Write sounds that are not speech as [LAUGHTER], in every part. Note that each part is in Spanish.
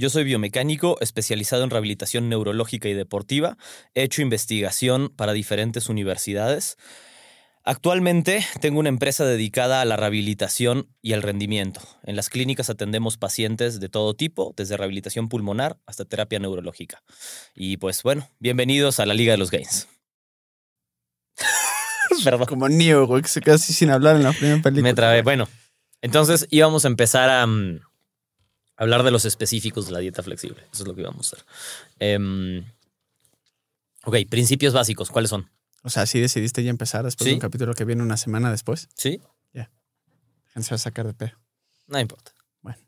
Yo soy biomecánico especializado en rehabilitación neurológica y deportiva. He hecho investigación para diferentes universidades. Actualmente tengo una empresa dedicada a la rehabilitación y al rendimiento. En las clínicas atendemos pacientes de todo tipo, desde rehabilitación pulmonar hasta terapia neurológica. Y pues bueno, bienvenidos a la Liga de los Gains. [LAUGHS] Perdón. Como Neo, güey, que se queda así sin hablar en la primera película. Me trabé. Bueno, entonces íbamos a empezar a um, hablar de los específicos de la dieta flexible. Eso es lo que íbamos a hacer. Um, ok, principios básicos, ¿cuáles son? O sea, sí decidiste ya empezar después de un capítulo que viene una semana después. Sí. Ya. Yeah. Se va a sacar de pedo. No importa. Bueno,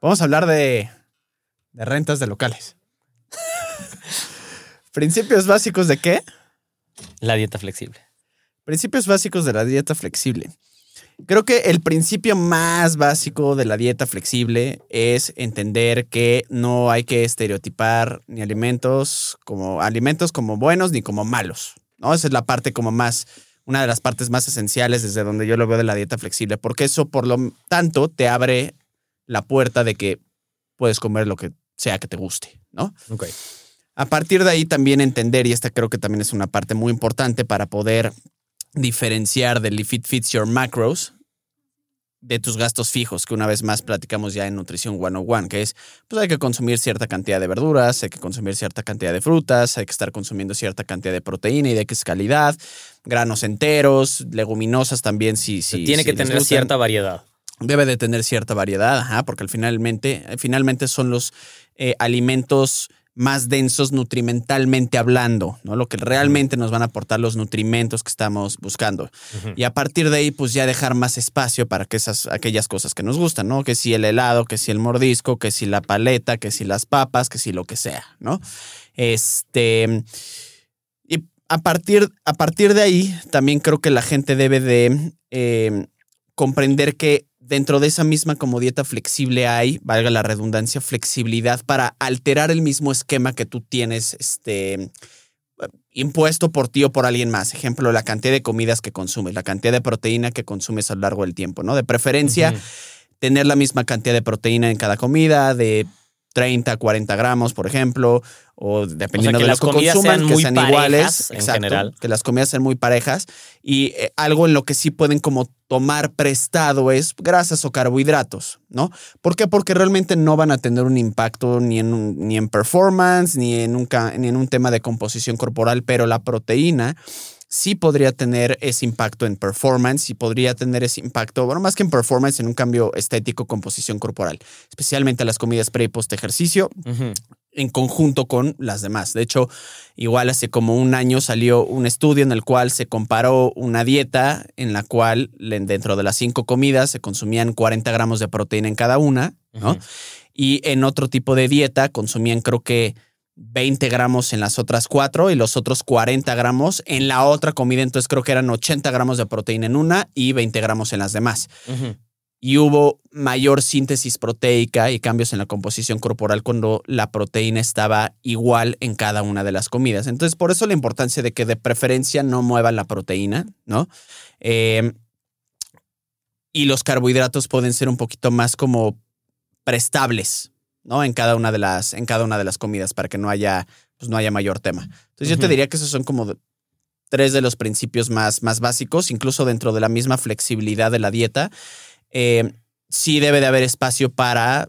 vamos a hablar de, de rentas de locales. [LAUGHS] ¿Principios básicos de qué? La dieta flexible. Principios básicos de la dieta flexible. Creo que el principio más básico de la dieta flexible es entender que no hay que estereotipar ni alimentos como alimentos como buenos ni como malos. ¿no? Esa es la parte como más, una de las partes más esenciales desde donde yo lo veo de la dieta flexible, porque eso por lo tanto te abre la puerta de que puedes comer lo que sea que te guste, ¿no? A partir de ahí también entender, y esta creo que también es una parte muy importante para poder diferenciar del if it fits your macros, de tus gastos fijos, que una vez más platicamos ya en Nutrición 101, que es, pues hay que consumir cierta cantidad de verduras, hay que consumir cierta cantidad de frutas, hay que estar consumiendo cierta cantidad de proteína y de qué es calidad, granos enteros, leguminosas también, si... si Tiene que tener cierta variedad. Debe de tener cierta variedad, ajá, porque finalmente, finalmente son los eh, alimentos más densos nutrimentalmente hablando, ¿no? Lo que realmente nos van a aportar los nutrimentos que estamos buscando. Y a partir de ahí, pues ya dejar más espacio para que esas, aquellas cosas que nos gustan, ¿no? Que si el helado, que si el mordisco, que si la paleta, que si las papas, que si lo que sea, ¿no? Este. Y a partir, a partir de ahí, también creo que la gente debe de eh, comprender que dentro de esa misma como dieta flexible hay, valga la redundancia, flexibilidad para alterar el mismo esquema que tú tienes este, impuesto por ti o por alguien más. Ejemplo, la cantidad de comidas que consumes, la cantidad de proteína que consumes a lo largo del tiempo, ¿no? De preferencia, tener la misma cantidad de proteína en cada comida, de 30, 40 gramos, por ejemplo, o dependiendo de las lo que consuman, que sean iguales, en general. que las comidas sean muy parejas. Y eh, algo en lo que sí pueden como tomar prestado es grasas o carbohidratos, ¿no? ¿Por qué? Porque realmente no van a tener un impacto ni en, ni en performance, ni en, un, ni en un tema de composición corporal, pero la proteína sí podría tener ese impacto en performance y podría tener ese impacto, bueno, más que en performance, en un cambio estético, composición corporal, especialmente las comidas pre y post ejercicio. en conjunto con las demás. De hecho, igual hace como un año salió un estudio en el cual se comparó una dieta en la cual dentro de las cinco comidas se consumían 40 gramos de proteína en cada una, ¿no? Y en otro tipo de dieta consumían creo que 20 gramos en las otras cuatro y los otros 40 gramos en la otra comida. Entonces creo que eran 80 gramos de proteína en una y 20 gramos en las demás. Y hubo mayor síntesis proteica y cambios en la composición corporal cuando la proteína estaba igual en cada una de las comidas. Entonces, por eso la importancia de que de preferencia no muevan la proteína, ¿no? Eh, y los carbohidratos pueden ser un poquito más como prestables, ¿no? En cada una de las, en cada una de las comidas para que no haya, pues no haya mayor tema. Entonces yo te diría que esos son como tres de los principios más, más básicos, incluso dentro de la misma flexibilidad de la dieta. Eh, sí debe de haber espacio para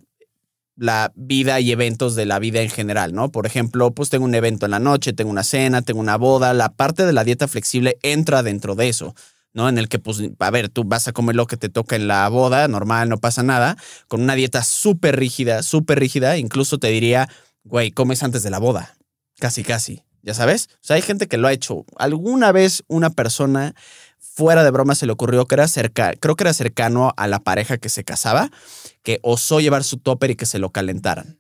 la vida y eventos de la vida en general, ¿no? Por ejemplo, pues tengo un evento en la noche, tengo una cena, tengo una boda, la parte de la dieta flexible entra dentro de eso. ¿No? En el que, pues, a ver, tú vas a comer lo que te toca en la boda, normal, no pasa nada, con una dieta súper rígida, súper rígida, incluso te diría, güey, comes antes de la boda, casi, casi, ya sabes. O sea, hay gente que lo ha hecho. Alguna vez una persona fuera de broma se le ocurrió que era cerca, creo que era cercano a la pareja que se casaba, que osó llevar su topper y que se lo calentaran.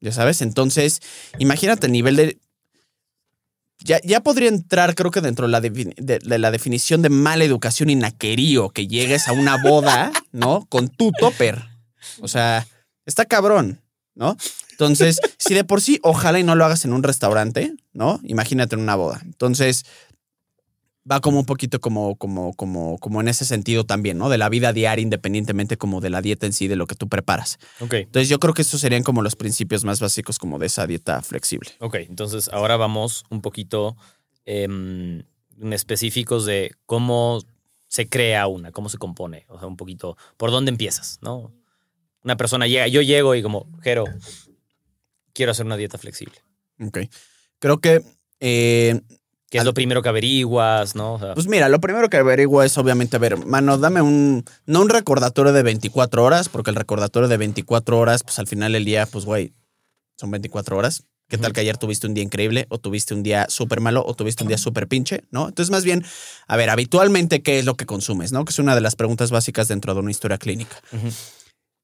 Ya sabes, entonces, imagínate el nivel de ya, ya podría entrar, creo que dentro de la, de- de la definición de mala educación y naquerío, que llegues a una boda, ¿no? Con tu topper. O sea, está cabrón, ¿no? Entonces, si de por sí, ojalá y no lo hagas en un restaurante, ¿no? Imagínate en una boda. Entonces, va como un poquito como, como, como, como en ese sentido también, ¿no? De la vida diaria, independientemente como de la dieta en sí, de lo que tú preparas. Ok, Entonces, yo creo que esos serían como los principios más básicos como de esa dieta flexible. ok. Entonces ahora vamos un poquito em, en específicos de cómo se crea una, cómo se compone. O sea, un poquito, ¿por dónde empiezas? ¿No? Una persona llega, yo llego y como, Jero, quiero hacer una dieta flexible. Ok. Creo que eh, ¿Qué es lo primero que averiguas? ¿No? O sea, Pues mira, lo primero que averiguo es obviamente, a ver, mano, dame un, no un recordatorio de 24 horas, porque el recordatorio de 24 horas, pues al final del día, pues güey, son 24 horas. ¿Qué tal que ayer tuviste un día increíble o tuviste un día súper malo o tuviste un día súper pinche, ¿no? Entonces, más bien, a ver, habitualmente, ¿qué es lo que consumes, no? Que es una de las preguntas básicas dentro de una historia clínica. ujú.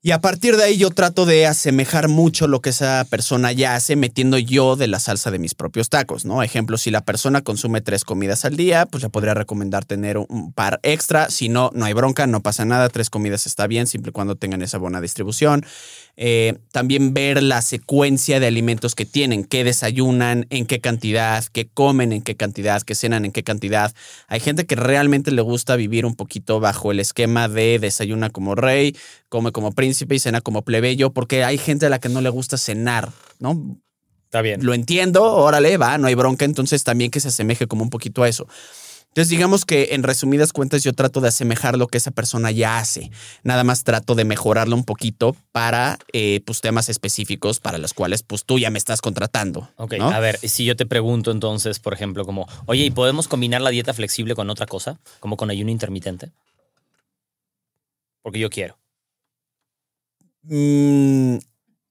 Y a partir de ahí yo trato de asemejar mucho lo que esa persona ya hace metiendo yo de la salsa de mis propios tacos, ¿no? Ejemplo, si la persona consume tres comidas al día, pues le podría recomendar tener un par extra. Si no, no hay bronca, no pasa nada. Tres comidas está bien, siempre y cuando tengan esa buena distribución. Eh, también ver la secuencia de alimentos que tienen, qué desayunan, en qué cantidad, qué comen, en qué cantidad, qué cenan, en qué cantidad. Hay gente que realmente le gusta vivir un poquito bajo el esquema de desayuna como rey, come como príncipe y cena como plebeyo, porque hay gente a la que no le gusta cenar, ¿no? Está bien. Lo entiendo, órale, va, no hay bronca, entonces también que se asemeje como un poquito a eso. Entonces, digamos que en resumidas cuentas yo trato de asemejar lo que esa persona ya hace. Nada más trato de mejorarlo un poquito para eh, pues, temas específicos para los cuales pues tú ya me estás contratando. Ok, ¿no? a ver, si yo te pregunto entonces, por ejemplo, como, oye, ¿y podemos combinar la dieta flexible con otra cosa? Como con ayuno intermitente. Porque yo quiero. Mm,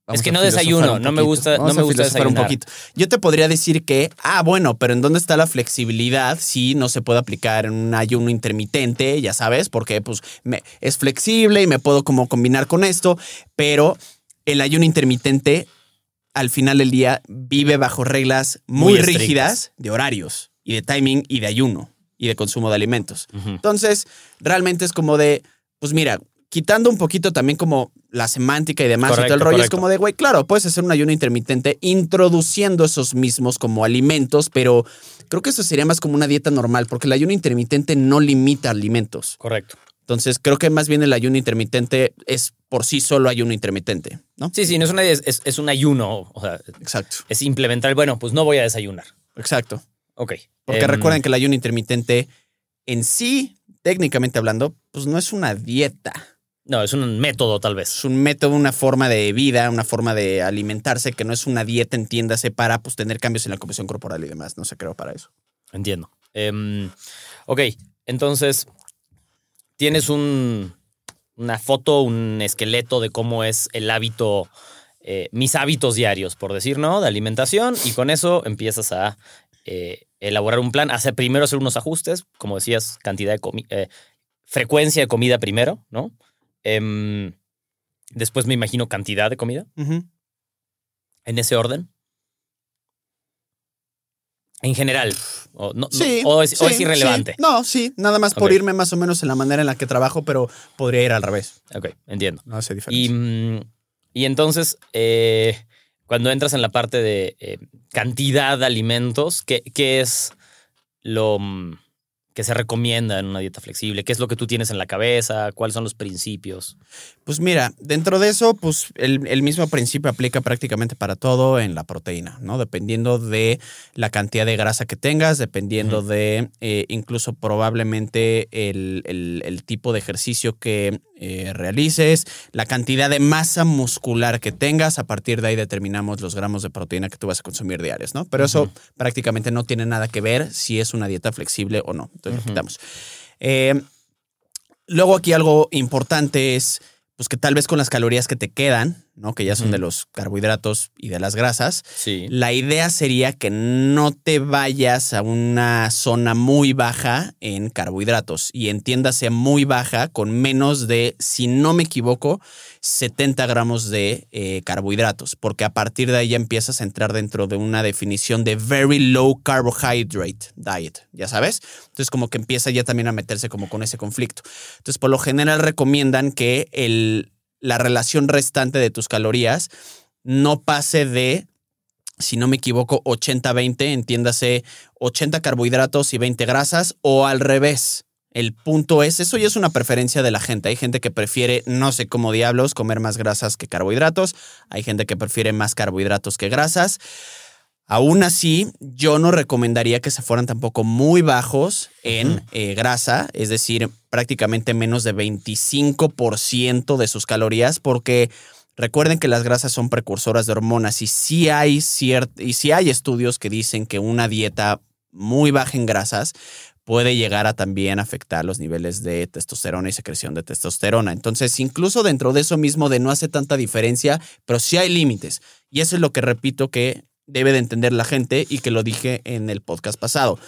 vamos Es que no desayuno, un no me gusta- no me gusta filosofar un desayunar. poquito. Yo te podría decir que, ah, bueno, pero ¿en dónde está la flexibilidad si no se puede aplicar en un ayuno intermitente? Ya sabes, porque pues me- es flexible y me puedo como combinar con esto, pero el ayuno intermitente al final del día vive bajo reglas muy, rígidas de horarios y de timing y de ayuno y de consumo de alimentos. Entonces, realmente es como de, pues mira, quitando un poquito también como la semántica y demás y todo el Correcto, rollo, es como de, güey, claro, puedes hacer un ayuno intermitente introduciendo esos mismos como alimentos, pero creo que eso sería más como una dieta normal, porque el ayuno intermitente no limita alimentos. Correcto. Entonces, creo que más bien el ayuno intermitente es por sí solo ayuno intermitente, ¿no? Sí, sí, no es, una, es, es- es un ayuno. O sea, Exacto, es implementar, bueno, pues no voy a desayunar. exacto. Ok. Porque Em, recuerden que el ayuno intermitente en sí, técnicamente hablando, pues no es una dieta. No, es un método tal vez. es un método, una forma de vida, una forma de alimentarse que no es una dieta, entiéndase, para pues, tener cambios en la composición corporal y demás. No se creó para eso. Entiendo. Em, ok, entonces, tienes un, una foto, un esqueleto de cómo es el hábito, eh, mis hábitos diarios, por decir, ¿no? De alimentación, y con eso empiezas a eh, elaborar un plan, hacer primero hacer unos ajustes, como decías, cantidad de comida, frecuencia de comida primero, ¿no? Em, después me imagino cantidad de comida, en ese orden. En general, o, no, no- Sí. o es, o es irrelevante. sí. No, sí, nada más por irme más o menos en la manera en la que trabajo, pero podría ir al revés. Ok, entiendo. No hace Y, diferencia. mm, y entonces, eh, cuando entras en la parte de eh, cantidad de alimentos, ¿qué, qué es lo mm, que se recomienda en una dieta flexible? ¿Qué es lo que tú tienes en la cabeza? ¿Cuáles son los principios? Pues mira, dentro de eso, pues el, el mismo principio aplica prácticamente para todo en la proteína, ¿no? Dependiendo de la cantidad de grasa que tengas, dependiendo de eh, incluso probablemente el, el- el tipo de ejercicio que eh, realices, la cantidad de masa muscular que tengas, a partir de ahí determinamos los gramos de proteína que tú vas a consumir diarios, ¿no? Pero eso prácticamente no tiene nada que ver si es una dieta flexible o no. Entonces quitamos. Eh, luego aquí algo importante es pues que tal vez con las calorías que te quedan, ¿no? Que ya son de los carbohidratos y de las grasas. Sí. La idea sería que no te vayas a una zona muy baja en carbohidratos y entiéndase muy baja con menos de, si no me equivoco, 70 gramos de eh, carbohidratos, porque a partir de ahí ya empiezas a entrar dentro de una definición de very low carbohydrate diet, ya sabes. Entonces como que empieza ya también a meterse como con ese conflicto. Entonces por lo general recomiendan que el, la relación restante de tus calorías no pase de si no me equivoco, 80-20, entiéndase 80 carbohidratos y 20 grasas, o al revés. El punto es, eso ya es una preferencia de la gente. Hay gente que prefiere, no sé cómo diablos, comer más grasas que carbohidratos. Hay gente que prefiere más carbohidratos que grasas. Aún así, yo no recomendaría que se fueran tampoco muy bajos en eh, grasa, es decir, prácticamente menos de 25% de sus calorías, porque recuerden que las grasas son precursoras de hormonas y sí hay y sí hay estudios que dicen que una dieta muy baja en grasas puede llegar a también afectar los niveles de testosterona y secreción de testosterona. Entonces, incluso dentro de eso mismo de no hace tanta diferencia, pero sí hay límites. Y eso es lo que repito que debe de entender la gente y que lo dije en el podcast pasado.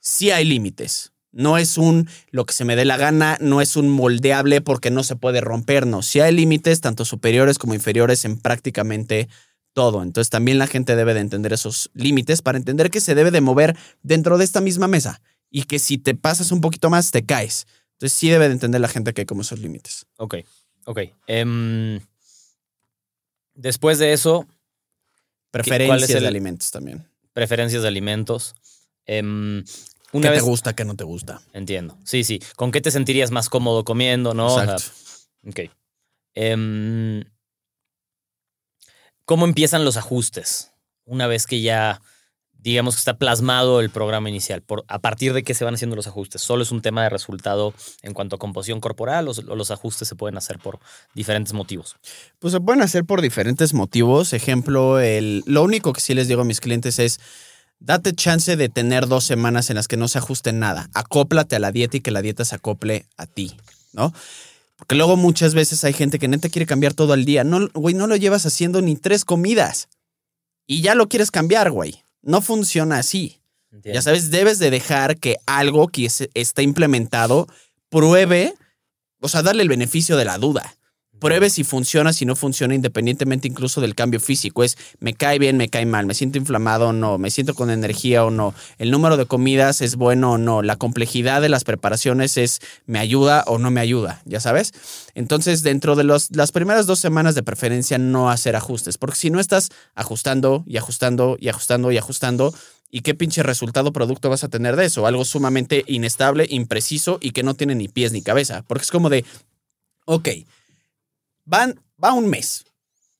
Sí hay límites. No es un lo que se me dé la gana, no es un moldeable porque no se puede romper, no. Sí hay límites, tanto superiores como inferiores, en prácticamente todo. Entonces también la gente debe de entender esos límites para entender que se debe de mover dentro de esta misma mesa y que si te pasas un poquito más te caes. Entonces sí debe de entender la gente que hay como esos límites. Ok, ok. Em, después de eso, Preferencias el- de alimentos también. preferencias de alimentos. Em, ¿Qué una te vez. gusta, qué no te gusta? Entiendo. Sí, sí. ¿Con qué te sentirías más cómodo comiendo, no? O sea, Exacto. ok. Em, ¿Cómo empiezan los ajustes? Una vez que ya, digamos que está plasmado el programa inicial, por, ¿a partir de qué se van haciendo los ajustes? ¿Solo es un tema de resultado en cuanto a composición corporal o, los ajustes se pueden hacer por diferentes motivos? Pues se pueden hacer por diferentes motivos. Ejemplo, el, lo único que sí les digo a mis clientes es, date chance de tener dos semanas en las que no se ajuste nada. Acóplate a la dieta y que la dieta se acople a ti, ¿no? Porque luego muchas veces hay gente que neta quiere cambiar todo al día. No, güey, no lo llevas haciendo ni tres comidas. Y ya lo quieres cambiar, güey. No funciona así. Entiendo. Ya sabes, debes de dejar que algo que es- está implementado pruebe, o sea, darle el beneficio de la duda. Pruebe si funciona, si no funciona, independientemente incluso del cambio físico. Es, me cae bien, me cae mal, me siento inflamado o no, me siento con energía o no, el número de comidas es bueno o no, la complejidad de las preparaciones es, me ayuda o no me ayuda, ya sabes. Entonces, dentro de los, las primeras dos semanas de preferencia, no hacer ajustes, porque si no estás ajustando y ajustando y ajustando y ajustando, ¿y qué pinche resultado producto vas a tener de eso? Algo sumamente inestable, impreciso y que no tiene ni pies ni cabeza, porque es como de, ok, van, va un mes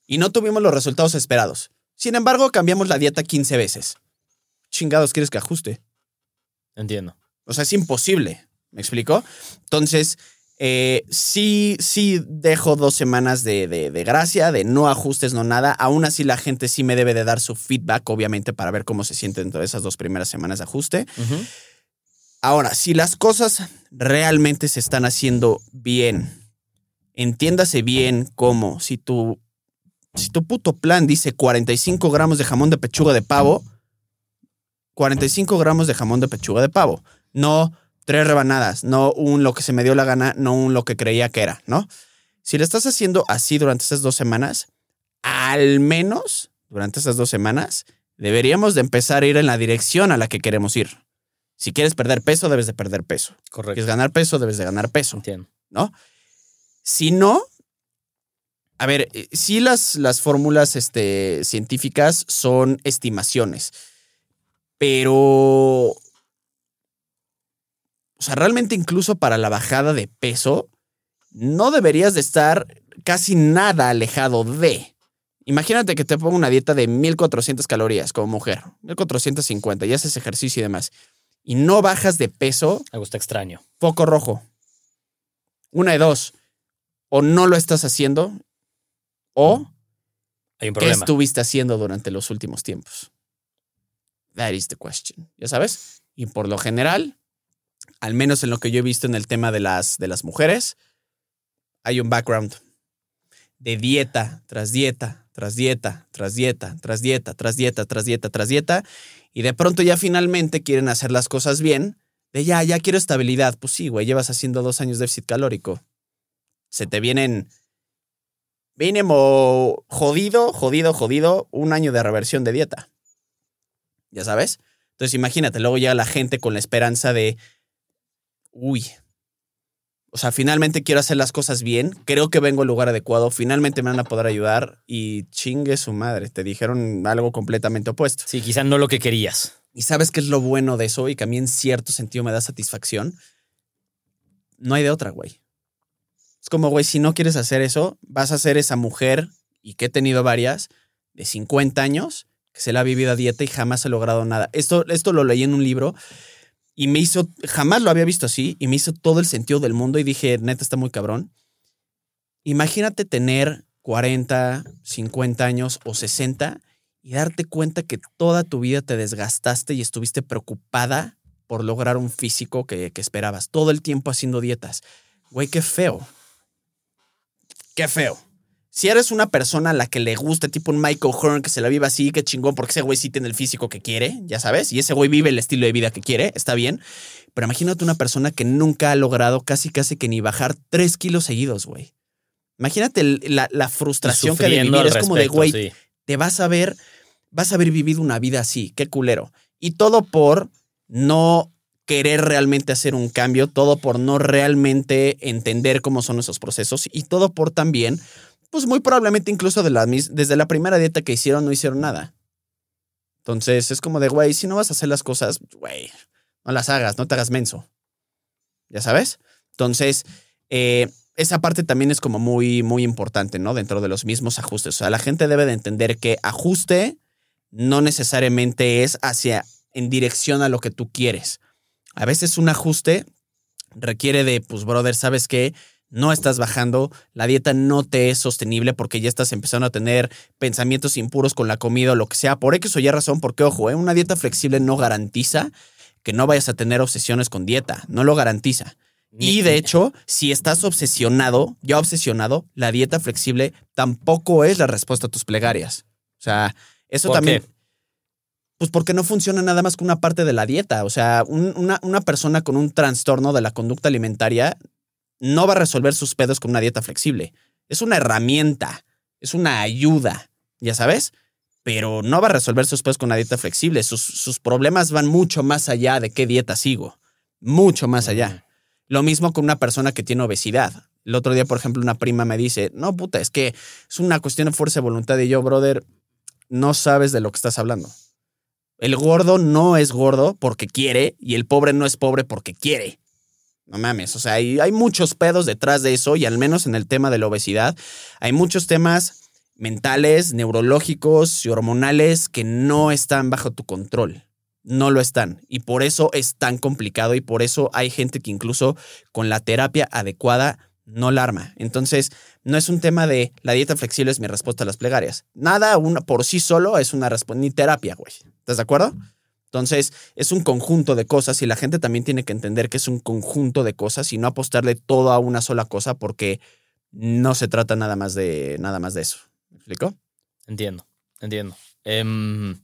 y no tuvimos los resultados esperados. Sin embargo, cambiamos la dieta 15 veces. Chingados, ¿quieres que ajuste? Entiendo. O sea, es imposible. ¿Me explico? Entonces, eh, sí, sí dejo dos semanas de, de- de gracia, de no ajustes, no nada. Aún así, la gente sí me debe de dar su feedback, obviamente, para ver cómo se siente dentro de esas dos primeras semanas de ajuste. Ahora, si las cosas realmente se están haciendo bien, entiéndase bien cómo si tu, si tu puto plan dice 45 gramos de jamón de pechuga de pavo, 45 gramos de jamón de pechuga de pavo, no tres rebanadas, no un lo que se me dio la gana, no un lo que creía que era, ¿no? Si lo estás haciendo así durante esas dos semanas, al menos durante esas dos semanas, deberíamos de empezar a ir en la dirección a la que queremos ir. Si quieres perder peso, debes de perder peso. Si Correcto. quieres ganar peso, debes de ganar peso, Entiendo. ¿no? Si no, a ver, eh, sí las, las fórmulas este, científicas son estimaciones, pero, o sea, realmente incluso para la bajada de peso, no deberías de estar casi nada alejado de. Imagínate que te pongo una dieta de 1400 calorías como mujer, 1450, y haces ejercicio y demás, y no bajas de peso, Algo está extraño. foco rojo. Una de dos. O no lo estás haciendo, o Hay un qué estuviste haciendo durante los últimos tiempos. That is the question. ¿Ya sabes? Y por lo general, al menos en lo que yo he visto en el tema de las, de las mujeres, hay un background de dieta tras dieta, tras dieta, tras dieta, tras dieta, tras dieta, tras dieta, tras dieta, y de pronto ya finalmente quieren hacer las cosas bien, de ya, ya quiero estabilidad. Pues sí, güey, llevas haciendo dos años de déficit calórico. Se te vienen mínimo jodido, jodido, jodido, un año de reversión de dieta. ¿Ya sabes? Entonces imagínate, luego llega la gente con la esperanza de, uy, o sea, finalmente quiero hacer las cosas bien, creo que vengo al lugar adecuado, finalmente me van a poder ayudar y chingue su madre, te dijeron algo completamente opuesto. Sí, quizá no lo que querías. ¿Y sabes qué es lo bueno de eso y que a mí en cierto sentido me da satisfacción? No hay de otra, güey. Es como, güey, si no quieres hacer eso, vas a ser esa mujer, y que he tenido varias, de 50 años, que se la ha vivido a dieta y jamás ha logrado nada. Esto, esto lo leí en un libro y me hizo, jamás lo había visto así, y me hizo todo el sentido del mundo y dije, neta, está muy cabrón. Imagínate tener 40, 50 años o 60 y darte cuenta que toda tu vida te desgastaste y estuviste preocupada por lograr un físico que, que esperabas, todo el tiempo haciendo dietas. Güey, qué feo. Qué feo. Si eres una persona a la que le gusta, tipo un Michael Hearn que se la viva así, qué chingón, porque ese güey sí tiene el físico que quiere, ya sabes, y ese güey vive el estilo de vida que quiere, está bien. Pero imagínate una persona que nunca ha logrado casi, casi que ni bajar tres kilos seguidos, güey. Imagínate la, la, frustración que de vivir. Es como de, güey, te vas a ver, vas a haber vivido una vida así, qué culero. Y todo por no querer realmente hacer un cambio, todo por no realmente entender cómo son esos procesos y todo por también, pues muy probablemente incluso desde la primera dieta que hicieron no hicieron nada. Entonces es como de, güey, si no vas a hacer las cosas, güey, no las hagas, no te hagas menso. ¿Ya sabes? Entonces, eh, esa parte también es como muy, muy importante, ¿no? Dentro de los mismos ajustes. O sea, la gente debe de entender que ajuste no necesariamente es hacia, en dirección a lo que tú quieres. A veces un ajuste requiere de, pues, brother, ¿sabes qué? No estás bajando, la dieta no te es sostenible porque ya estás empezando a tener pensamientos impuros con la comida o lo que sea, por X o Y razón, porque ojo, ¿eh? una dieta flexible no garantiza que no vayas a tener obsesiones con dieta, no lo garantiza. Y de hecho, si estás obsesionado, ya obsesionado, la dieta flexible tampoco es la respuesta a tus plegarias. O sea, eso también. Pues porque no funciona nada más que una parte de la dieta. O sea, una, una, persona con un trastorno de la conducta alimentaria no va a resolver sus pedos con una dieta flexible. Es una herramienta, es una ayuda, ya sabes, pero no va a resolver sus pedos con una dieta flexible. Sus, sus problemas van mucho más allá de qué dieta sigo. Mucho más allá. Lo mismo con una persona que tiene obesidad. El otro día, por ejemplo, una prima me dice, no, puta, es que es una cuestión de fuerza de voluntad. Y yo, brother, no sabes de lo que estás hablando. El gordo no es gordo porque quiere y el pobre no es pobre porque quiere. No mames, o sea, hay, hay muchos pedos detrás de eso y al menos en el tema de la obesidad hay muchos temas mentales, neurológicos y hormonales que no están bajo tu control. No lo están. Y por eso es tan complicado y por eso hay gente que incluso con la terapia adecuada no la arma. Entonces, no es un tema de la dieta flexible es mi respuesta a las plegarias. Nada una, por sí solo es una respuesta, ni terapia, güey. ¿Estás de acuerdo? Entonces, es un conjunto de cosas y la gente también tiene que entender que es un conjunto de cosas y no apostarle todo a una sola cosa porque no se trata nada más de, nada más de eso. ¿Me explico? Entiendo, entiendo. Em,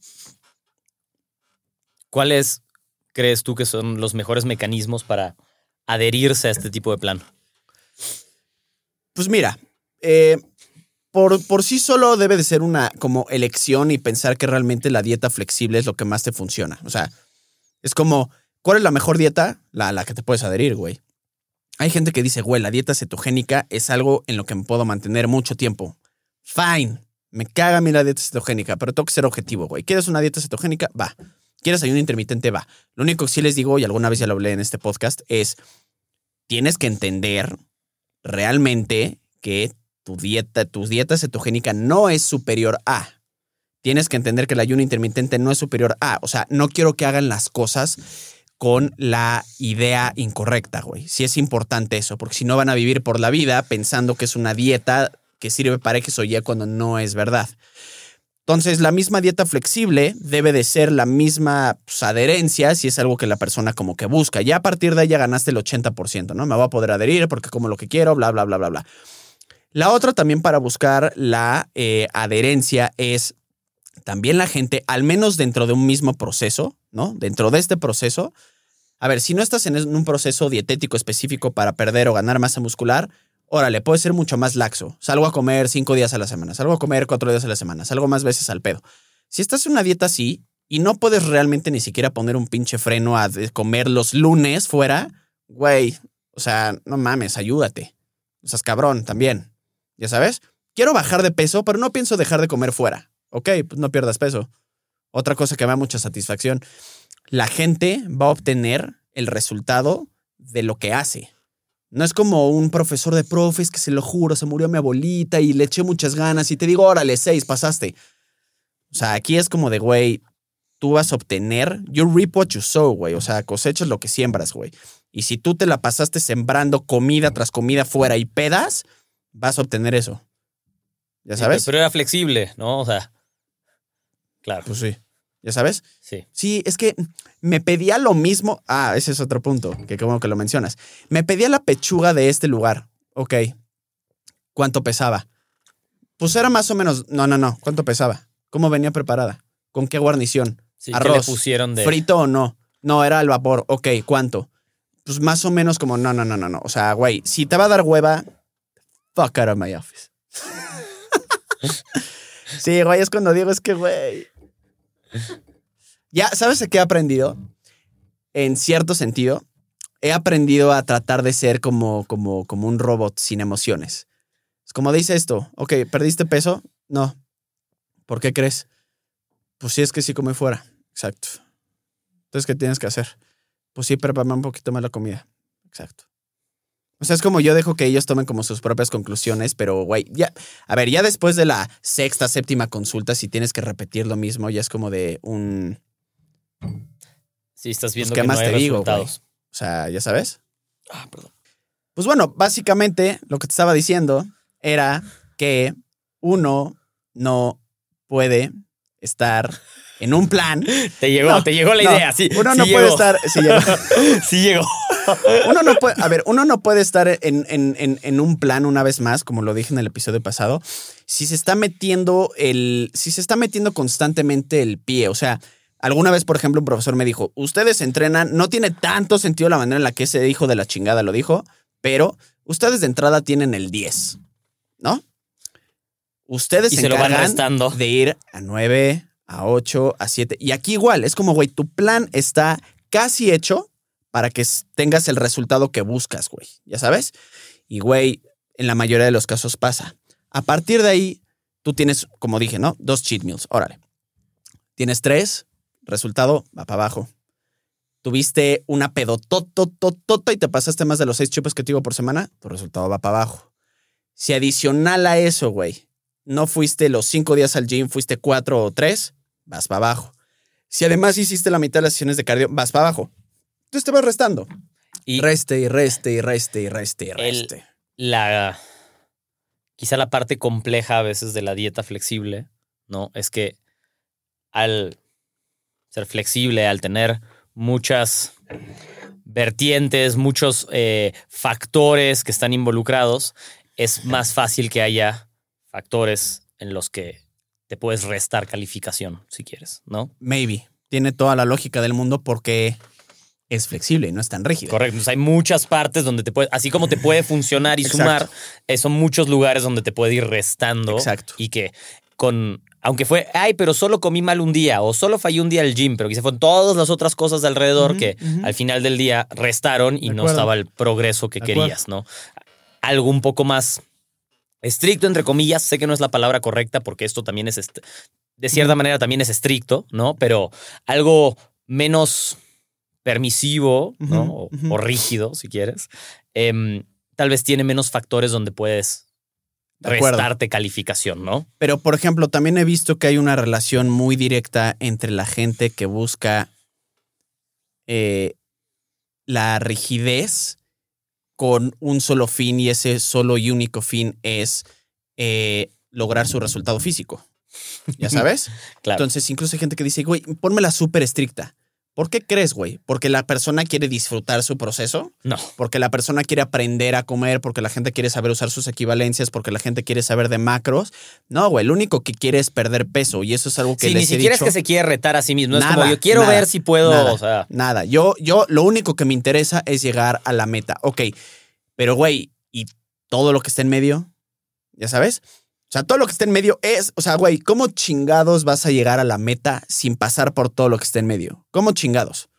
¿Cuáles crees tú que son los mejores mecanismos para adherirse a este tipo de plan? Pues mira, eh, por, por, sí solo debe de ser una como elección y pensar que realmente la dieta flexible es lo que más te funciona. O sea, es como, ¿cuál es la mejor dieta? La, la que te puedes adherir, güey. Hay gente que dice, güey, la dieta cetogénica es algo en lo que me puedo mantener mucho tiempo. Fine. Me caga a mí la dieta cetogénica, pero tengo que ser objetivo, güey. ¿Quieres una dieta cetogénica? Va. ¿Quieres ayuno intermitente? Va. Lo único que sí les digo, y alguna vez ya lo hablé en este podcast, es, tienes que entender realmente que tu dieta, tu dieta cetogénica no es superior a. Tienes que entender que el ayuno intermitente no es superior a. O sea, no quiero que hagan las cosas con la idea incorrecta, güey. Sí es importante eso, porque si no van a vivir por la vida pensando que es una dieta que sirve para X o Y cuando no es verdad. Entonces, la misma dieta flexible debe de ser la misma pues, adherencia si es algo que la persona como que busca. Ya a partir de ahí ya ganaste el 80%, ¿no? Me voy a poder adherir porque como lo que quiero, bla, bla, bla, bla, bla. La otra también para buscar la eh, adherencia es también la gente, al menos dentro de un mismo proceso, ¿no? Dentro de este proceso, a ver, si no estás en un proceso dietético específico para perder o ganar masa muscular, órale, puede ser mucho más laxo. Salgo a comer cinco días a la semana, salgo a comer cuatro días a la semana, salgo más veces al pedo. Si estás en una dieta así y no puedes realmente ni siquiera poner un pinche freno a comer los lunes fuera, güey, o sea, no mames, ayúdate. O sea, cabrón también. Ya sabes, quiero bajar de peso, pero no pienso dejar de comer fuera. Ok, pues no pierdas peso. Otra cosa que me da mucha satisfacción. La gente va a obtener el resultado de lo que hace. No es como un profesor de profes que se lo juro, se murió mi abuelita y le eché muchas ganas y te digo, órale, seis, pasaste. O sea, aquí es como de, güey, tú vas a obtener, you reap what you sow, güey. O sea, cosechas lo que siembras, güey. Y si tú te la pasaste sembrando comida tras comida fuera y pedas, vas a obtener eso. ¿Ya sabes? pero era flexible, ¿no? O sea, claro. Pues sí. ¿Ya sabes? Sí. Sí, es que me pedía lo mismo. Ah, ese es otro punto, que qué bueno que lo mencionas. Me pedía la pechuga de este lugar. Ok. ¿Cuánto pesaba? Pues era más o menos. No, no, no. ¿Cuánto pesaba? ¿Cómo venía preparada? ¿Con qué guarnición? Arroz. pusieron de. ¿Frito o no? No, era al vapor. Ok, ¿cuánto? Pues más o menos como, no, no, no, no, no. O sea, güey, si te va a dar hueva, fuck out of my office. [LAUGHS] sí, güey, es cuando digo, es que, güey. Ya, ¿sabes qué he aprendido? En cierto sentido, he aprendido a tratar de ser como, como, como un robot sin emociones. Es como dice esto, ok, ¿perdiste peso? No. ¿Por qué crees? Pues sí, es que sí come fuera. Exacto. Entonces, ¿qué tienes que hacer? Pues sí, prepara un poquito más la comida. Exacto. O sea, es como yo dejo que ellos tomen como sus propias conclusiones, pero güey, ya, a ver, ya después de la sexta, séptima consulta, si tienes que repetir lo mismo, ya es como de un... Sí, estás pues, viendo que más te digo, O sea, ya sabes. Ah, perdón. Pues bueno, básicamente lo que te estaba diciendo era que uno no puede estar en un plan. [LAUGHS] Te llegó, te llegó la idea, sí. Uno no puede estar. Sí llegó. [LAUGHS] sí llegó. [LAUGHS] uno no puede, a ver, uno no puede estar en, en, en, un plan una vez más, como lo dije en el episodio pasado, si se está metiendo el. Si se está metiendo constantemente el pie. O sea, alguna vez, por ejemplo, un profesor me dijo: Ustedes entrenan, no tiene tanto sentido la manera en la que ese hijo de la chingada lo dijo, pero ustedes de entrada tienen el 10, ¿no? Ustedes se, encargan de ir a 9, a 8, a 7. Y aquí igual, es como, güey, tu plan está casi hecho para que tengas el resultado que buscas, güey. ¿Ya sabes? Y, güey, en la mayoría de los casos pasa. A partir de ahí, tú tienes, como dije, ¿no? Dos cheat meals. Órale. Tienes tres, resultado va para abajo. Tuviste una pedototototota y te pasaste más de los seis chupes que te digo por semana, tu resultado va para abajo. Si adicional a eso, güey, no fuiste los cinco días al gym, fuiste cuatro o tres, vas para abajo. Si además hiciste la mitad de las sesiones de cardio, vas para abajo. Entonces te vas restando. Y reste y reste y reste y reste y reste. la, quizá la parte compleja a veces de la dieta flexible, ¿no? Es que al ser flexible, al tener muchas vertientes, muchos eh, factores que están involucrados, es más fácil que haya factores en los que te puedes restar calificación, si quieres, ¿no? Maybe. Tiene toda la lógica del mundo porque es flexible y no es tan rígido. Correcto. hay muchas partes donde te puede, así como te puede funcionar y sumar, eh, son muchos lugares donde te puede ir restando. Exacto. Y que con, aunque fue, ay, pero solo comí mal un día o solo fallé un día al gym, pero quizá fueron todas las otras cosas de alrededor que al final del día restaron y no estaba el progreso que querías, ¿no? Algo un poco más estricto, entre comillas, sé que no es la palabra correcta porque esto también es, de cierta manera también es estricto, ¿no? Pero algo menos permisivo, ¿no? o, rígido, si quieres, em, tal vez tiene menos factores donde puedes restarte calificación, ¿no? Pero, por ejemplo, también he visto que hay una relación muy directa entre la gente que busca eh, la rigidez con un solo fin y ese solo y único fin es eh, lograr su resultado físico. ¿Ya sabes? [LAUGHS] claro. Entonces, incluso hay gente que dice, güey, pónmela súper estricta. ¿Por qué crees, güey? ¿Porque la persona quiere disfrutar su proceso? No. Porque la persona quiere aprender a comer, porque la gente quiere saber usar sus equivalencias, porque la gente quiere saber de macros. No, güey, lo único que quiere es perder peso y eso es algo que Sí, les ni he siquiera dicho. es que se quiere retar a sí mismo. es Nada, como yo quiero nada, ver si puedo. nada, o sea, Nada, yo, yo lo único que me interesa es llegar a la meta. Ok, pero güey, ¿y todo lo que está en medio? ¿Ya sabes? O sea, todo lo que está en medio es, o sea, güey, ¿cómo chingados vas a llegar a la meta sin pasar por todo lo que está en medio? ¿Cómo chingados?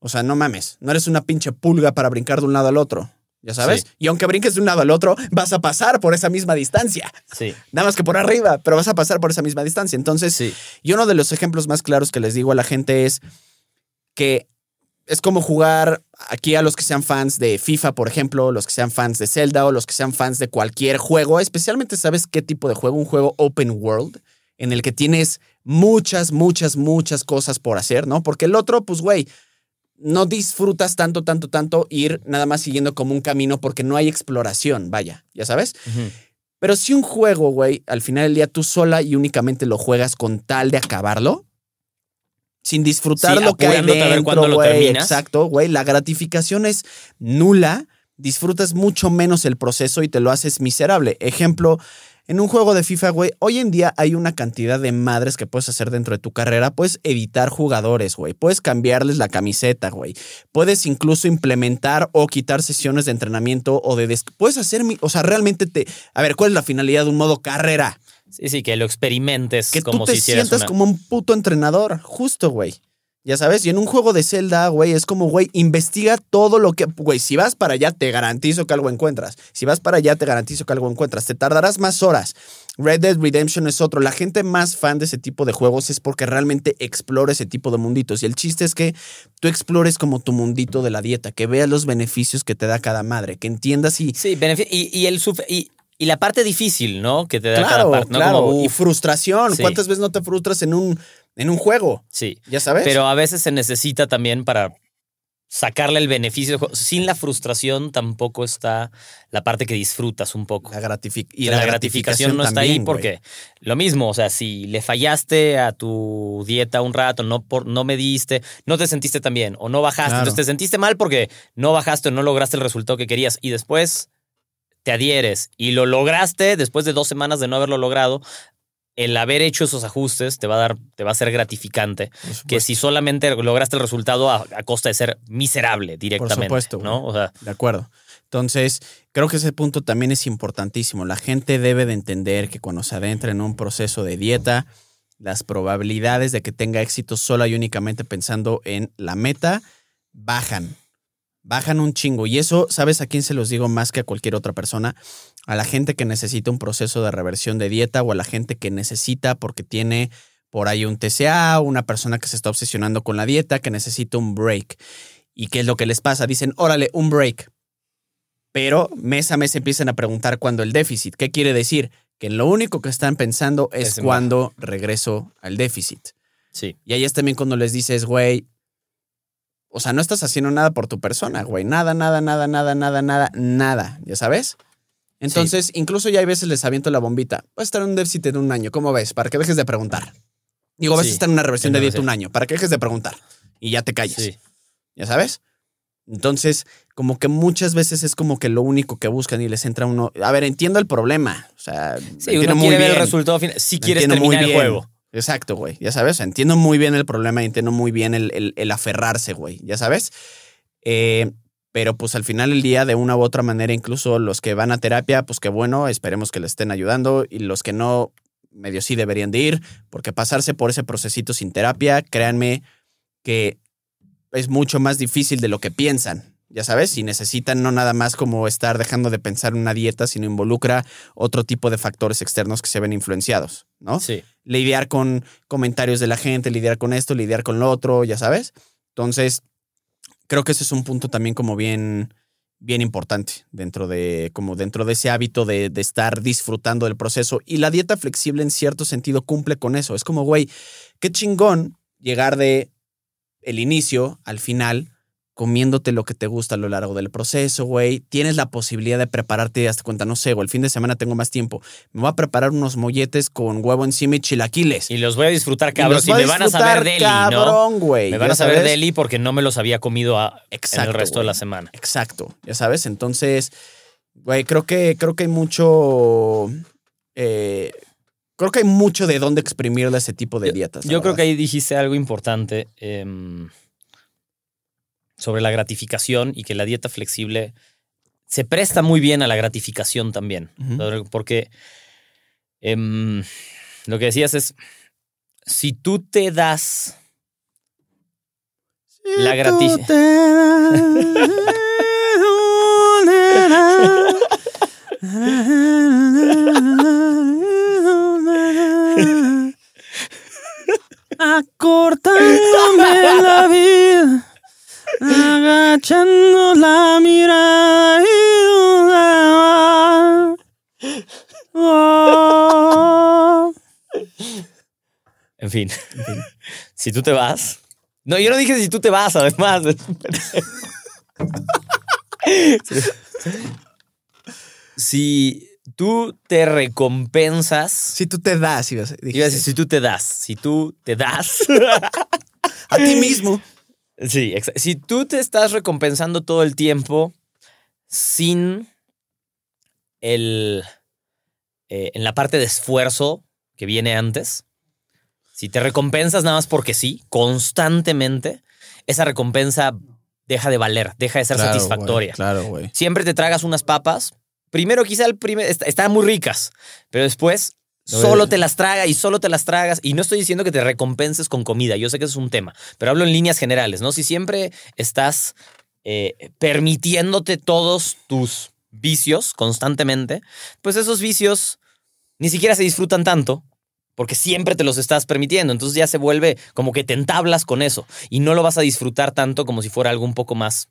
O sea, no mames, no eres una pinche pulga para brincar de un lado al otro, ¿ya sabes? Sí. Y aunque brinques de un lado al otro, vas a pasar por esa misma distancia. sí. Nada más que por arriba, pero vas a pasar por esa misma distancia. Entonces, Sí. y uno de los ejemplos más claros que les digo a la gente es que es como jugar aquí a los que sean fans de FIFA, por ejemplo, los que sean fans de Zelda o los que sean fans de cualquier juego, especialmente sabes qué tipo de juego, un juego open world en el que tienes muchas, muchas, muchas cosas por hacer, ¿no? Porque el otro, pues, güey, no disfrutas tanto, tanto, tanto ir nada más siguiendo como un camino porque no hay exploración, vaya, ya sabes. Pero si un juego, güey, al final del día tú sola y únicamente lo juegas con tal de acabarlo, sin disfrutar Sí, lo que hay dentro, lo exacto, güey, la gratificación es nula, disfrutas mucho menos el proceso y te lo haces miserable. Ejemplo, en un juego de FIFA, güey, hoy en día hay una cantidad de madres que puedes hacer dentro de tu carrera. Puedes editar jugadores, güey. Puedes cambiarles la camiseta, güey. Puedes incluso implementar o quitar sesiones de entrenamiento o de... des- Puedes hacer... mi- O sea, realmente te... A ver, ¿cuál es la finalidad de un modo carrera? Sí, sí, que lo experimentes Que como tú te si hicieras sientas una- como un puto entrenador. Justo, güey. Ya sabes, y en un juego de Zelda, güey, es como, güey, investiga todo lo que, güey, si vas para allá, te garantizo que algo encuentras. Si vas para allá, te garantizo que algo encuentras. Te tardarás más horas. Red Dead Redemption es otro. La gente más fan de ese tipo de juegos es porque realmente explora ese tipo de munditos. Y el chiste es que tú explores como tu mundito de la dieta, que veas los beneficios que te da cada madre, que entiendas y... Sí, y, y el y, y la parte difícil, ¿no? Que te da cada Claro, parte, ¿no? claro. Como, y frustración. Sí. ¿Cuántas veces no te frustras en un, en un juego? sí. ¿Ya sabes? Pero a veces se necesita también para sacarle el beneficio. Sin la frustración tampoco está la parte que disfrutas un poco. La, gratific y la, gratificación, no está ahí porque lo mismo, o sea, si le fallaste a tu dieta un rato, no, por, no mediste, no te sentiste tan bien o no bajaste, Claro. entonces te sentiste mal porque no bajaste o no lograste el resultado que querías y después te adhieres y lo lograste después de dos semanas de no haberlo logrado. El haber hecho esos ajustes te va a dar, te va a ser gratificante. Por Que supuesto. si solamente lograste el resultado a, a costa de ser miserable directamente. supuesto, güey. ¿no? O sea, De acuerdo. Entonces, creo que ese punto también es importantísimo. La gente debe de entender que cuando se adentra en un proceso de dieta, las probabilidades de que tenga éxito sola y únicamente pensando en la meta bajan. Bajan un chingo. Y eso, ¿sabes a quién se los digo más que a cualquier otra persona? A la gente que necesita un proceso de reversión de dieta o a la gente que necesita porque tiene por ahí un TCA, una persona que se está obsesionando con la dieta, que necesita un break. ¿Y qué es lo que les pasa? Dicen, órale, un break. Pero mes a mes empiezan a preguntar cuándo el déficit. ¿Qué quiere decir? Que lo único que están pensando es Es cuándo regreso al déficit. sí. Y ahí es también cuando les dices, güey, o sea, no estás haciendo nada por tu persona, güey. Nada, nada, nada, nada, nada, nada, nada. ¿Ya sabes? Entonces, incluso ya hay veces les aviento la bombita. Vas a estar en un déficit en un año. ¿Cómo ves? Para que dejes de preguntar. Digo, vas Sí, a estar en una reversión de dieta un año. Para que dejes de preguntar. Y ya te calles. Sí. ¿Ya sabes? Entonces, como que muchas veces es como que lo único que buscan y les entra uno. A ver, entiendo el problema. O sea, Sí, uno quiere ver el resultado final. Si quieres muy terminar el bien. juego. Exacto, güey. Ya sabes, entiendo muy bien el problema y entiendo muy bien el, el- aferrarse, güey. Ya sabes. Eh, pero pues al final del día, de una u otra manera, incluso los que van a terapia, pues qué bueno, esperemos que les estén ayudando. Y los que no, medio sí deberían de ir, porque pasarse por ese procesito sin terapia, créanme que es mucho más difícil de lo que piensan. Ya sabes, y necesitan no nada más como estar dejando de pensar en una dieta, sino involucra otro tipo de factores externos que se ven influenciados, ¿no? Sí. lidiar con comentarios de la gente, lidiar con esto, lidiar con lo otro, ya sabes. Entonces, creo que ese es un punto también como bien, bien importante dentro de, como dentro de ese hábito de, de estar disfrutando del proceso. Y la dieta flexible en cierto sentido cumple con eso. Es como, güey, qué chingón llegar de el inicio al final comiéndote lo que te gusta a lo largo del proceso, güey. Tienes la posibilidad de prepararte, hasta cuenta, no sé, o el fin de semana tengo más tiempo. Me voy a preparar unos molletes con huevo encima y chilaquiles. Y los voy a disfrutar, cabrón. Y, me van a saber deli, cabrón, ¿no? güey. Me van a saber deli porque no me los había comido a- en el resto de güey. la semana. Exacto, ya sabes. Entonces, güey, creo que, creo que hay mucho. eh, creo que hay mucho de dónde exprimirle ese tipo de dietas. Yo creo que ahí dijiste algo importante em, sobre la gratificación y que la dieta flexible se presta muy bien a la gratificación también. Porque em, lo que decías es, si tú te das la grati- [LAUGHS] [LAUGHS] Acortándome la vida, agachando la mirada. En fin, si tú te vas... No, yo no dije si tú te vas, además. si tú te recompensas... Si tú te das, ibas a Iba a dijiste. decir, si tú te das, si tú te das... [LAUGHS] a ti mismo. Sí, si tú te estás recompensando todo el tiempo sin el... eh, en la parte de esfuerzo que viene antes, si te recompensas nada más porque sí, constantemente, esa recompensa deja de valer, deja de ser Claro, satisfactoria. claro, güey. Siempre te tragas unas papas. Primero quizá el primer, est- están muy ricas, pero después. Solo te las tragas y solo te las tragas. Y no estoy diciendo que te recompenses con comida, yo sé que eso es un tema, pero hablo en líneas generales, ¿no? Si siempre estás eh, permitiéndote todos tus vicios constantemente, pues esos vicios ni siquiera se disfrutan tanto. Porque siempre te los estás permitiendo. Entonces ya se vuelve como que te entablas con eso. Y no lo vas a disfrutar tanto como si fuera algo un poco más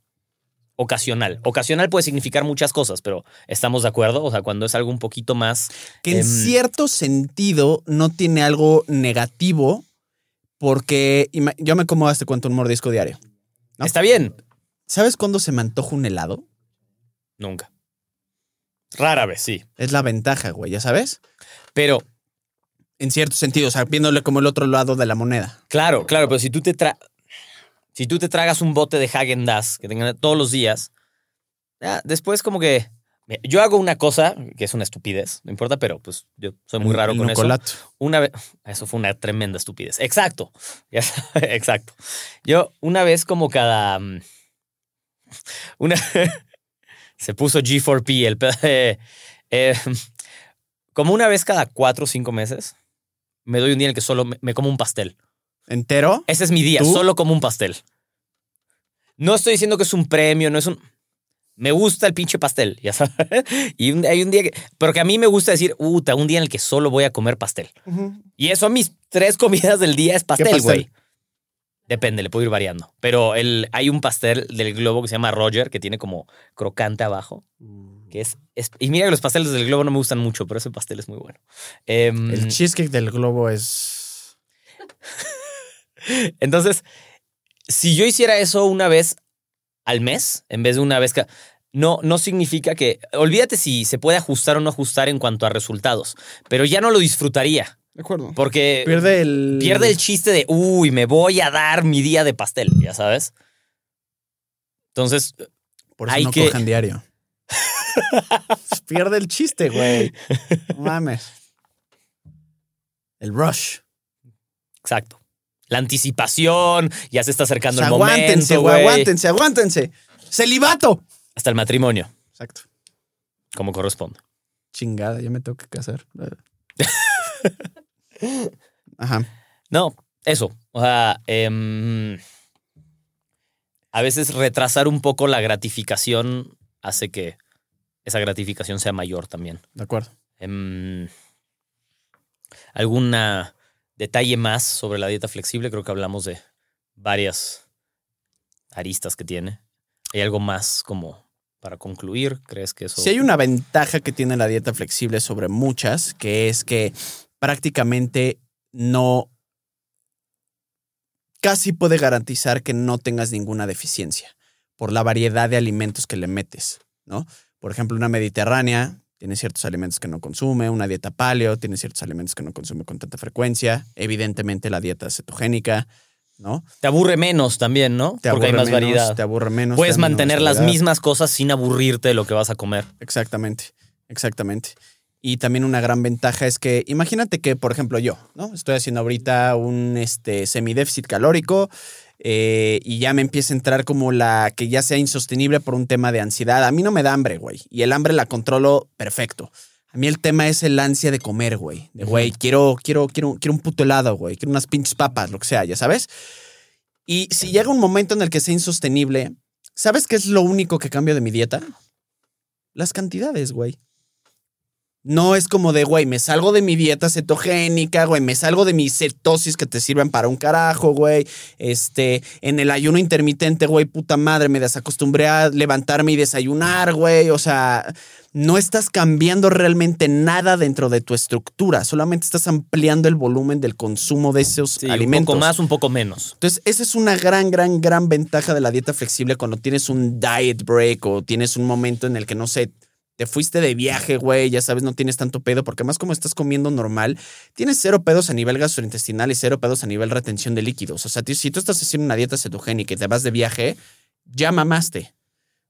ocasional. Ocasional puede significar muchas cosas, pero estamos de acuerdo. O sea, cuando es algo un poquito más. Que en Em, cierto sentido no tiene algo negativo, porque yo me como hasta cuánto un mordisco diario. ¿No? Está bien. ¿Sabes cuándo se me antoja un helado? Nunca. Rara vez, sí. Es la ventaja, güey, ya sabes. Pero, En cierto sentido, o sea, viéndole como el otro lado de la moneda. claro, claro, pero si tú te tra si tú te tragas un bote de Hagen Dazs que tengan todos los días, después como que yo hago una cosa que es una estupidez, no importa, pero pues yo soy muy El- raro el con eso. nocolato. Una vez, eso fue una tremenda estupidez. Exacto. [LAUGHS] Ya sabes, exacto. Yo una vez como cada mm, [LAUGHS] una [LAUGHS] se puso G4P el eh, eh, como una vez cada cuatro o cinco meses me doy un día en el que solo me, me como un pastel. ¿Entero? Ese es mi día, ¿Tú? solo como un pastel. No estoy diciendo que es un premio, no es un. Me gusta el pinche pastel, [LAUGHS] ya sabes. Y un- hay un día que. Pero que a mí me gusta decir, puta, un día en el que solo voy a comer pastel. Y eso a mis tres comidas del día es pastel, güey. Depende, le puedo ir variando. Pero el, hay un pastel del globo que se llama Roger, que tiene como crocante abajo. Que es, es- y mira que los pasteles del globo no me gustan mucho, pero ese pastel es muy bueno. Em, El cheesecake del globo es. [LAUGHS] Entonces, si yo hiciera eso una vez al mes, en vez de una vez que... No, no significa que... Olvídate si se puede ajustar o no ajustar en cuanto a resultados, pero ya no lo disfrutaría, De acuerdo. porque Pierde el. pierde el chiste de, uy, me voy a dar mi día de pastel, ya sabes. Entonces, Por eso hay no que- cojan diario. [LAUGHS] Pierde el chiste, güey. No mames. [LAUGHS] El rush. exacto. La anticipación, ya se está acercando O sea, el momento, aguántense, güey. güey. Aguántense, aguántense. Celibato. Hasta el matrimonio, Exacto. como corresponde. Chingada, ya me tengo que casar. [LAUGHS] Ajá. No, eso. O sea, em, a veces retrasar un poco la gratificación hace que esa gratificación sea mayor también. De acuerdo. Em, ¿Algún detalle más sobre la dieta flexible? Creo que hablamos de varias aristas que tiene. ¿Hay algo más como para concluir? ¿Crees que eso... Si hay una ventaja que tiene la dieta flexible sobre muchas, que es que prácticamente no, casi puede garantizar que no tengas ninguna deficiencia. por la variedad de alimentos que le metes, ¿no? Por ejemplo, una mediterránea tiene ciertos alimentos que no consume, una dieta paleo tiene ciertos alimentos que no consume con tanta frecuencia, evidentemente la dieta cetogénica, ¿no? Te aburre menos también, ¿no? Te Porque hay más menos, variedad. Te aburre menos. Puedes mantener las mismas cosas sin aburrirte de lo que vas a comer. Exactamente, exactamente. Y también una gran ventaja es que, imagínate que, por ejemplo, yo, ¿no? Estoy haciendo ahorita un este, semidéficit calórico eh, y ya me empieza a entrar como la que ya sea insostenible por un tema de ansiedad. A mí no me da hambre, güey. Y el hambre la controlo perfecto. A mí el tema es el ansia de comer, güey. De, güey, quiero, quiero, quiero, quiero un puto helado, güey. Quiero unas pinches papas, lo que sea, ya sabes. Y si llega un momento en el que sea insostenible, ¿sabes qué es lo único que cambio de mi dieta? Las cantidades, güey. No es como de, güey, me salgo de mi dieta cetogénica, güey, me salgo de mis cetosis que te sirven para un carajo, güey. Este, en el ayuno intermitente, güey, puta madre, me desacostumbré a levantarme y desayunar, güey. O sea, no estás cambiando realmente nada dentro de tu estructura, solamente estás ampliando el volumen del consumo de esos Sí, alimentos. un poco más, un poco menos. Entonces, esa es una gran, gran, gran ventaja de la dieta flexible cuando tienes un diet break o tienes un momento en el que, no sé, te fuiste de viaje, güey, ya sabes, no tienes tanto pedo, porque más como estás comiendo normal, tienes cero pedos a nivel gastrointestinal y cero pedos a nivel retención de líquidos. O sea, si tú estás haciendo una dieta cetogénica y te vas de viaje, ya mamaste.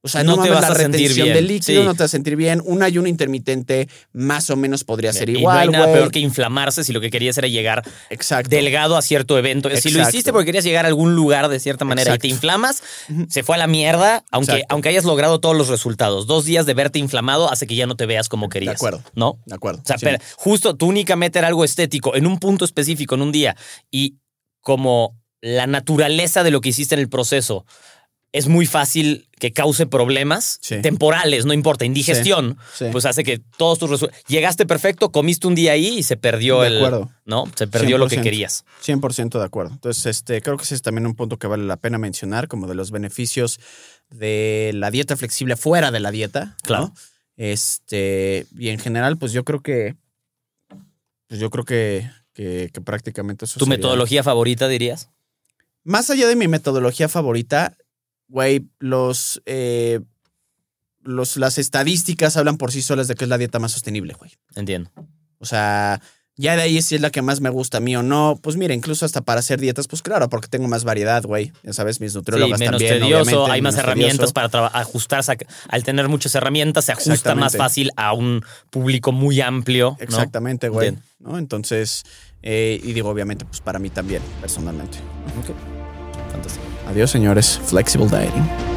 O sea, no, No te mames, vas la a sentir bien, de líquido, sí. no te vas a sentir bien. Un ayuno intermitente más o menos podría ser y no hay igual, nada peor que inflamarse si lo que querías era llegar Exacto. delgado a cierto evento. Si lo hiciste porque querías llegar a algún lugar de cierta manera Exacto. y te inflamas, se fue a la mierda, aunque, aunque hayas logrado todos los resultados. Dos días de verte inflamado hace que ya no te veas como querías. acuerdo. ¿No? De acuerdo. O sea, Sí. pero justo tu única meta era algo estético en un punto específico, en un día, y como la naturaleza de lo que hiciste en el proceso es muy fácil que cause problemas Sí. temporales, no importa, indigestión, Sí. pues hace que todos tus resultados... Llegaste perfecto, comiste un día ahí y se perdió De el... acuerdo. ¿No? Se perdió lo que 100%. querías. 100% de acuerdo. Entonces, este, creo que ese es también un punto que vale la pena mencionar, como de los beneficios de la dieta flexible fuera de la dieta. ¿no? Claro. Este, y en general, pues yo creo que, pues yo creo que, que, que prácticamente eso ¿Tu sería- metodología favorita, dirías? Más allá de mi metodología favorita, güey, los, eh, los, las estadísticas hablan por sí solas de que es la dieta más sostenible, güey. Entiendo. O sea, ya de ahí si es la que más me gusta a mí o no. Pues mira, incluso hasta para hacer dietas, pues claro, porque tengo más variedad, güey. Ya sabes, mis Sí, nutriólogas menos también. tedioso, hay más herramientas tedioso. para ajustarse. a- Al tener muchas herramientas, se ajusta más fácil a un público muy amplio. ¿no? Exactamente, güey. ¿no? Entonces, eh, y digo, obviamente, pues para mí también, personalmente. Ok. Adiós, señores. Flexible dieting.